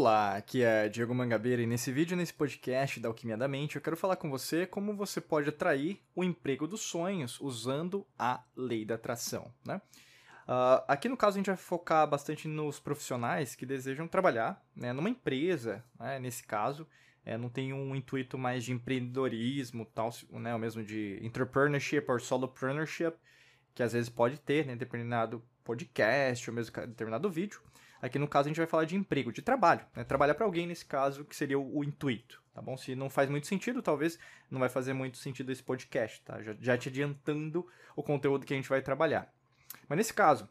Olá, aqui é Diego Mangabeira e nesse vídeo, nesse podcast da Alquimia da Mente, eu quero falar com você como você pode atrair o emprego dos sonhos usando a lei da atração. Né? Uh, aqui no caso a gente vai focar bastante nos profissionais que desejam trabalhar né, numa empresa, né, nesse caso, é, não tem um intuito mais de empreendedorismo, tal, né, ou mesmo de entrepreneurship ou solopreneurship, que às vezes pode ter, né, determinado podcast ou mesmo determinado vídeo. Aqui no caso a gente vai falar de emprego, de trabalho, né? trabalhar para alguém nesse caso que seria o, o, intuito, tá bom? Se não faz muito sentido, talvez não vai fazer muito sentido esse podcast, tá? Já, já te adiantando o conteúdo que a gente vai trabalhar. Mas nesse caso,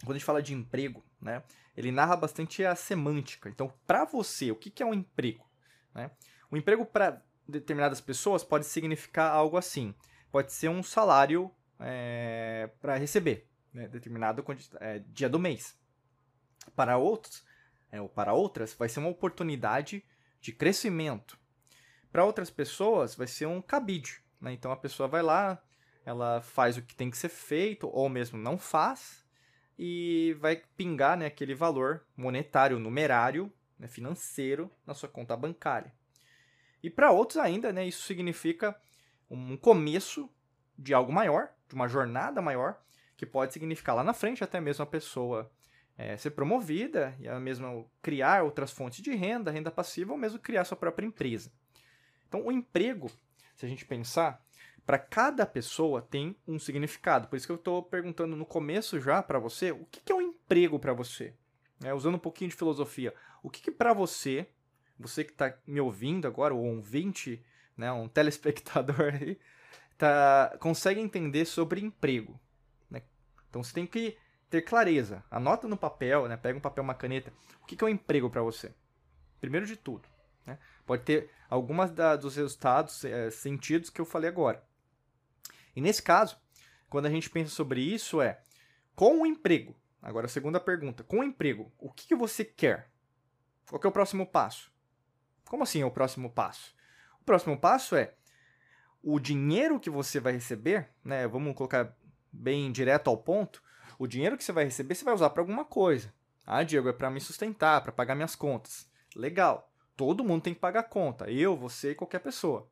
quando a gente fala de emprego, né? Ele narra bastante a semântica. Então, para você, o que, que é um emprego? Né? O emprego para determinadas pessoas pode significar algo assim. Pode ser um salário é, para receber, né? determinado é, dia do mês. Para outros, é, ou para outras, vai ser uma oportunidade de crescimento. Para outras pessoas, vai ser um cabide. Né? Então a pessoa vai lá, ela faz o que tem que ser feito, ou mesmo não faz, e vai pingar né, aquele valor monetário, numerário, né, financeiro na sua conta bancária. E para outros ainda, né, isso significa um começo de algo maior, de uma jornada maior, que pode significar lá na frente até mesmo a pessoa é, ser promovida e a mesma criar outras fontes de renda, renda passiva, ou mesmo criar sua própria empresa. Então, o emprego, se a gente pensar, para cada pessoa tem um significado. Por isso que eu estou perguntando no começo já para você, o que, que é um emprego para você? É, usando um pouquinho de filosofia, o que, que para você, você que está me ouvindo agora, ou um ouvinte, né, um telespectador aí, tá, consegue entender sobre emprego? Então você tem que ter clareza. Anota no papel, né? Pega um papel, uma caneta. O que, que é um emprego para você? Primeiro de tudo. Né? Pode ter algumas da, dos resultados, é, sentidos que eu falei agora. E nesse caso, quando a gente pensa sobre isso, é com o emprego. Agora, a segunda pergunta: com o emprego, o que, que você quer? Qual que é o próximo passo? Como assim é o próximo passo? O próximo passo é o dinheiro que você vai receber, né? Vamos colocar bem direto ao ponto o dinheiro que você vai receber você vai usar para alguma coisa. Ah, Diego, é para me sustentar, para pagar minhas contas. Legal. Todo mundo tem que pagar conta. Eu, você e qualquer pessoa.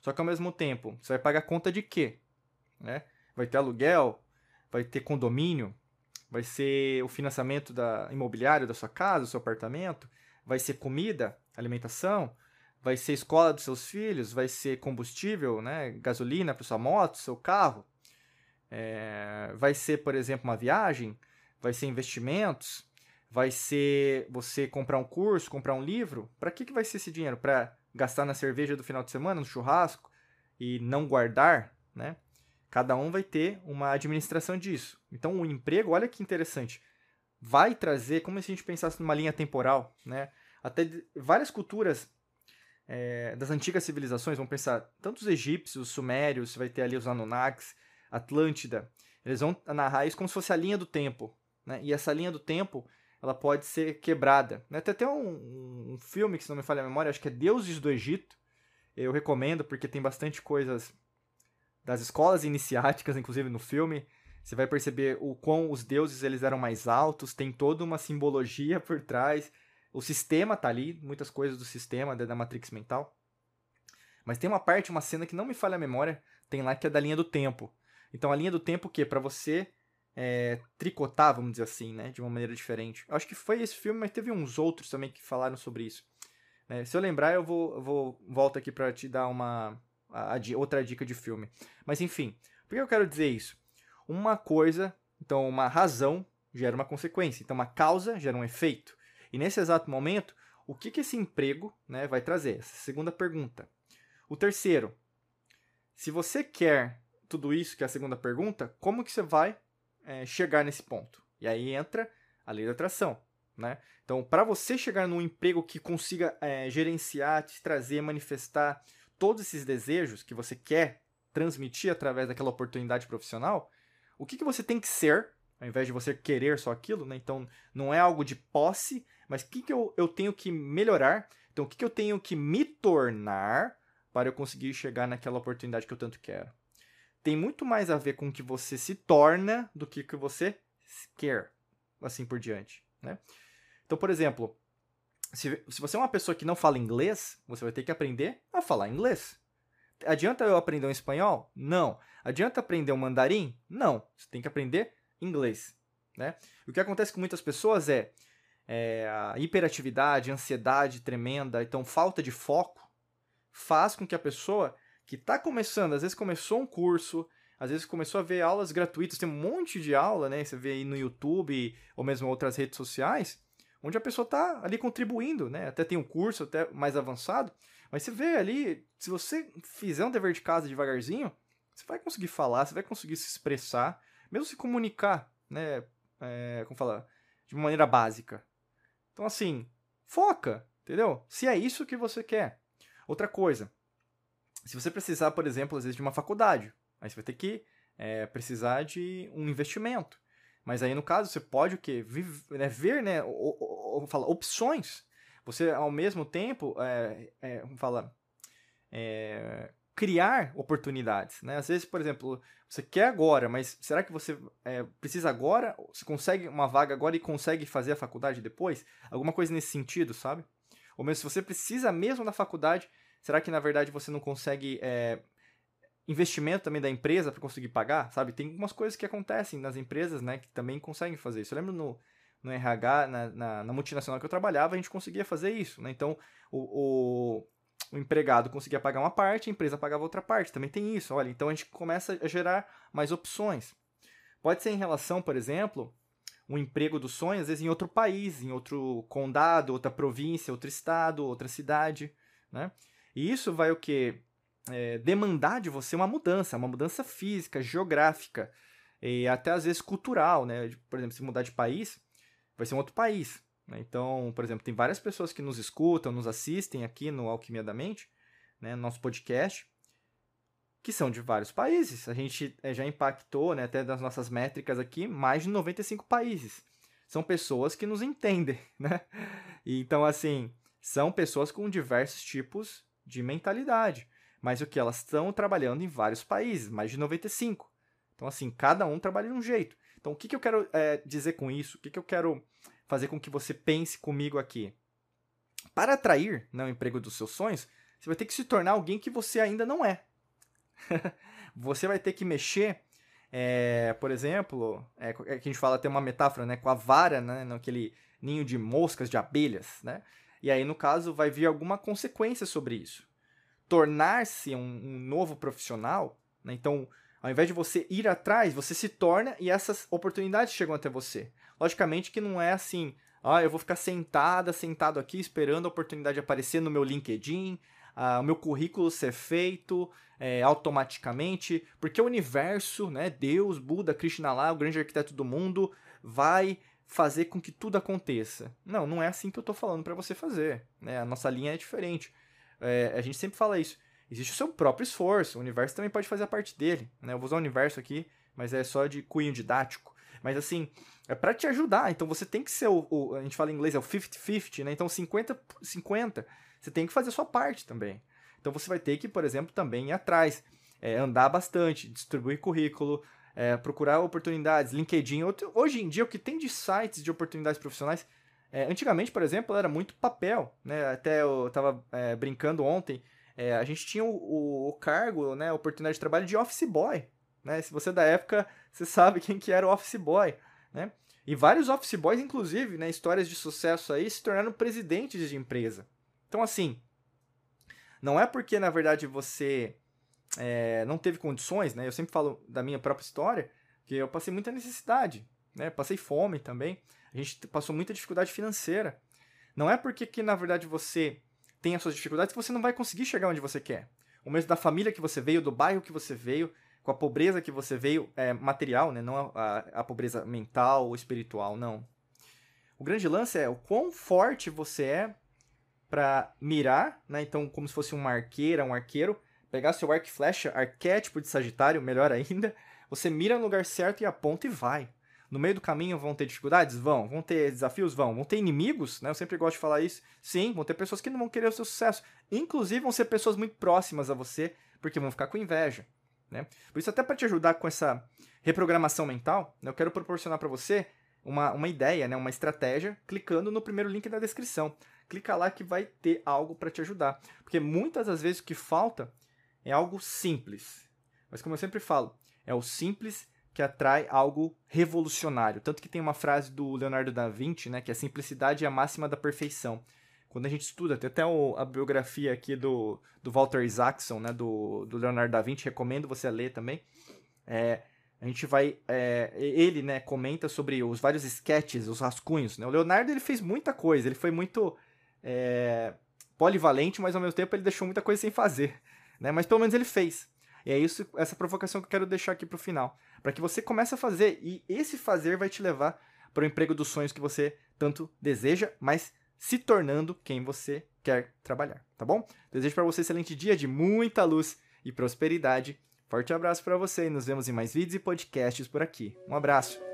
Só que ao mesmo tempo, você vai pagar conta de quê? Né? Vai ter aluguel? Vai ter condomínio? Vai ser o financiamento da imobiliário da sua casa, do seu apartamento? Vai ser comida, alimentação? Vai ser escola dos seus filhos? Vai ser combustível, né? gasolina para sua moto, seu carro? É, vai ser, por exemplo, uma viagem, vai ser investimentos, vai ser você comprar um curso, comprar um livro. Para que, que vai ser esse dinheiro? Para gastar na cerveja do final de semana, no churrasco e não guardar, né? Cada um vai ter uma administração disso. Então, o emprego, olha que interessante, vai trazer, como se a gente pensasse numa linha temporal, né? Até várias culturas é, das antigas civilizações, vamos pensar, tanto os egípcios, os sumérios, vai ter ali os Anunnakis, Atlântida. Eles vão narrar isso como se fosse a linha do tempo. Né? E essa linha do tempo ela pode ser quebrada. Né? Tem até um, um, filme que, se não me falha a memória, acho que é Deuses do Egito. Eu recomendo porque tem bastante coisas das escolas iniciáticas, inclusive no filme. Você vai perceber o quão os deuses eles eram mais altos, tem toda uma simbologia por trás. O sistema tá ali, muitas coisas do sistema da Matrix mental. Mas tem uma parte, uma cena que não me falha a memória, tem lá que é da linha do tempo. Então a linha do tempo que para você é, tricotar, vamos dizer assim, né, de uma maneira diferente. Eu acho que foi esse filme, mas teve uns outros também que falaram sobre isso. É, se eu lembrar, eu vou, vou volto aqui para te dar uma a, a, outra dica de filme. Mas enfim, por que eu quero dizer isso? Uma coisa, então uma razão gera uma consequência. Então uma causa gera um efeito. E nesse exato momento, o que, que esse emprego né, vai trazer? Essa segunda pergunta. O terceiro, se você quer tudo isso, que é a segunda pergunta, como que você vai é, chegar nesse ponto? E aí entra a lei da atração, né? Então, para você chegar num emprego que consiga é, gerenciar, te trazer, manifestar todos esses desejos que você quer transmitir através daquela oportunidade profissional, o que, que você tem que ser, ao invés de você querer só aquilo, né? Então, não é algo de posse, mas o que, que eu, eu tenho que melhorar? Então, o que, que eu tenho que me tornar para eu conseguir chegar naquela oportunidade que eu tanto quero? Tem muito mais a ver com o que você se torna do que o que você quer, assim por diante, né? Então, por exemplo, se, se você é uma pessoa que não fala inglês, você vai ter que aprender a falar inglês. Adianta eu aprender um espanhol? Não. Adianta aprender um mandarim? Não. Você tem que aprender inglês. Né? O que acontece com muitas pessoas é, é a hiperatividade, ansiedade tremenda, então falta de foco, faz com que a pessoa que está começando, às vezes começou um curso, às vezes começou a ver aulas gratuitas, tem um monte de aula, né? Você vê aí no YouTube ou mesmo outras redes sociais, onde a pessoa está ali contribuindo, né? Até tem um curso até mais avançado, mas você vê ali, se você fizer um dever de casa devagarzinho, você vai conseguir falar, você vai conseguir se expressar, mesmo se comunicar, né? É, como falar? De uma maneira básica. Então, assim, foca, entendeu? Se é isso que você quer. Outra coisa, se você precisar, por exemplo, às vezes de uma faculdade, aí você vai ter que é, precisar de um investimento. Mas aí, no caso, você pode o quê? Viver, né, ver, né, ou, ou, ou falar, opções. Você, ao mesmo tempo, é, é, falar, é, criar oportunidades. Né? Às vezes, por exemplo, você quer agora, mas será que você é, precisa agora? Você consegue uma vaga agora e consegue fazer a faculdade depois? Alguma coisa nesse sentido, sabe? Ou mesmo se você precisa mesmo da faculdade, será que na verdade você não consegue é, investimento também da empresa para conseguir pagar, sabe? Tem algumas coisas que acontecem nas empresas, né, que também conseguem fazer isso. Eu lembro no, no RH, na, na, na multinacional que eu trabalhava, a gente conseguia fazer isso, né? Então, o, o, o, empregado conseguia pagar uma parte, a empresa pagava outra parte. Também tem isso, olha. Então, a gente começa a gerar mais opções. Pode ser em relação, por exemplo, um emprego dos sonhos, às vezes em outro país, em outro condado, outra província, outro estado, outra cidade, né? E isso vai o que é, demandar de você uma mudança, uma mudança física, geográfica e até às vezes cultural, né? Por exemplo, se mudar de país, vai ser um outro país. Né? Então, por exemplo, tem várias pessoas que nos escutam, nos assistem aqui no Alquimia da Mente, né? nosso podcast, que são de vários países. A gente é, já impactou, né, até das nossas métricas aqui, mais de 95 países. São pessoas que nos entendem, né? Então, assim, são pessoas com diversos tipos de mentalidade mas o que elas estão trabalhando em vários países, mais de 95. Então, assim, cada um trabalha de um jeito. Então, o que, que eu quero é, dizer com isso? O que, que eu quero fazer com que você pense comigo aqui? Para atrair né, o emprego dos seus sonhos, você vai ter que se tornar alguém que você ainda não é. você vai ter que mexer, é, por exemplo, é, é, que a gente fala, tem uma metáfora, né, com a vara, né, naquele ninho de moscas, de abelhas, né? E aí, no caso, vai vir alguma consequência sobre isso tornar-se um, um, novo profissional, né? então, ao invés de você ir atrás, você se torna e essas oportunidades chegam até você. Logicamente que não é assim, ah, eu vou ficar sentada, sentado aqui esperando a oportunidade aparecer no meu LinkedIn, ah, o meu currículo ser feito é, automaticamente, porque o universo, né, Deus, Buda, Krishna lá, o grande arquiteto do mundo, vai fazer com que tudo aconteça. Não, não é assim que eu estou falando para você fazer. Né? A nossa linha é diferente. É, a gente sempre fala isso. Existe o seu próprio esforço, o universo também pode fazer a parte dele. Né? Eu vou usar o universo aqui, mas é só de cunho didático. Mas assim, é para te ajudar. Então você tem que ser o, o, A gente fala em inglês, é o 50-50, né? Então 50-50. Você tem que fazer a sua parte também. Então você vai ter que, por exemplo, também ir atrás. É, andar bastante, distribuir currículo, é, procurar oportunidades, LinkedIn. Hoje em dia, o que tem de sites de oportunidades profissionais é, antigamente, por exemplo, era muito papel, né? Até eu estava é, brincando ontem, é, a gente tinha o, o, cargo, né, oportunidade de trabalho de office boy, né? Se você é da época, você sabe quem que era o office boy, né? E vários office boys, inclusive, né, histórias de sucesso aí, se tornaram presidentes de empresa. Então, assim, não é porque, na verdade, você é, não teve condições, né? Eu sempre falo da minha própria história, que eu passei muita necessidade, né? Passei fome também. A gente passou muita dificuldade financeira. Não é porque que, na verdade, você tem as suas dificuldades que você não vai conseguir chegar onde você quer. O mesmo da família que você veio, do bairro que você veio, com a pobreza que você veio, é, material, né? Não a, a pobreza mental ou espiritual, não. O grande lance é o quão forte você é para mirar, né? Então, como se fosse uma arqueira, um arqueiro, pegar seu arco e flecha, arquétipo de Sagitário, melhor ainda, você mira no lugar certo e aponta e vai. No meio do caminho vão ter dificuldades? Vão. Vão ter desafios? Vão. Vão ter inimigos? Né? Eu sempre gosto de falar isso. Sim, vão ter pessoas que não vão querer o seu sucesso. Inclusive, vão ser pessoas muito próximas a você, porque vão ficar com inveja. Né? Por isso, até para te ajudar com essa reprogramação mental, né, eu quero proporcionar para você uma, uma ideia, né, uma estratégia, clicando no primeiro link da descrição. Clica lá que vai ter algo para te ajudar. Porque muitas das vezes o que falta é algo simples. Mas como eu sempre falo, é o simples que atrai algo revolucionário. Tanto que tem uma frase do Leonardo da Vinci, né, que a simplicidade é a máxima da perfeição. Quando a gente estuda, tem até o, a biografia aqui do, do Walter Isaacson, né, do, do Leonardo da Vinci, recomendo você ler também. É, a gente vai. É, ele, né, comenta sobre os vários sketches, os rascunhos. Né? O Leonardo ele fez muita coisa, ele foi muito é, polivalente, mas ao mesmo tempo ele deixou muita coisa sem fazer. Né? Mas pelo menos ele fez. E é isso, essa provocação que eu quero deixar aqui pro final. para que você comece a fazer, e esse fazer vai te levar para o emprego dos sonhos que você tanto deseja, mas se tornando quem você quer trabalhar, tá bom? Desejo para você um excelente dia de muita luz e prosperidade. Forte abraço para você e nos vemos em mais vídeos e podcasts por aqui. Um abraço.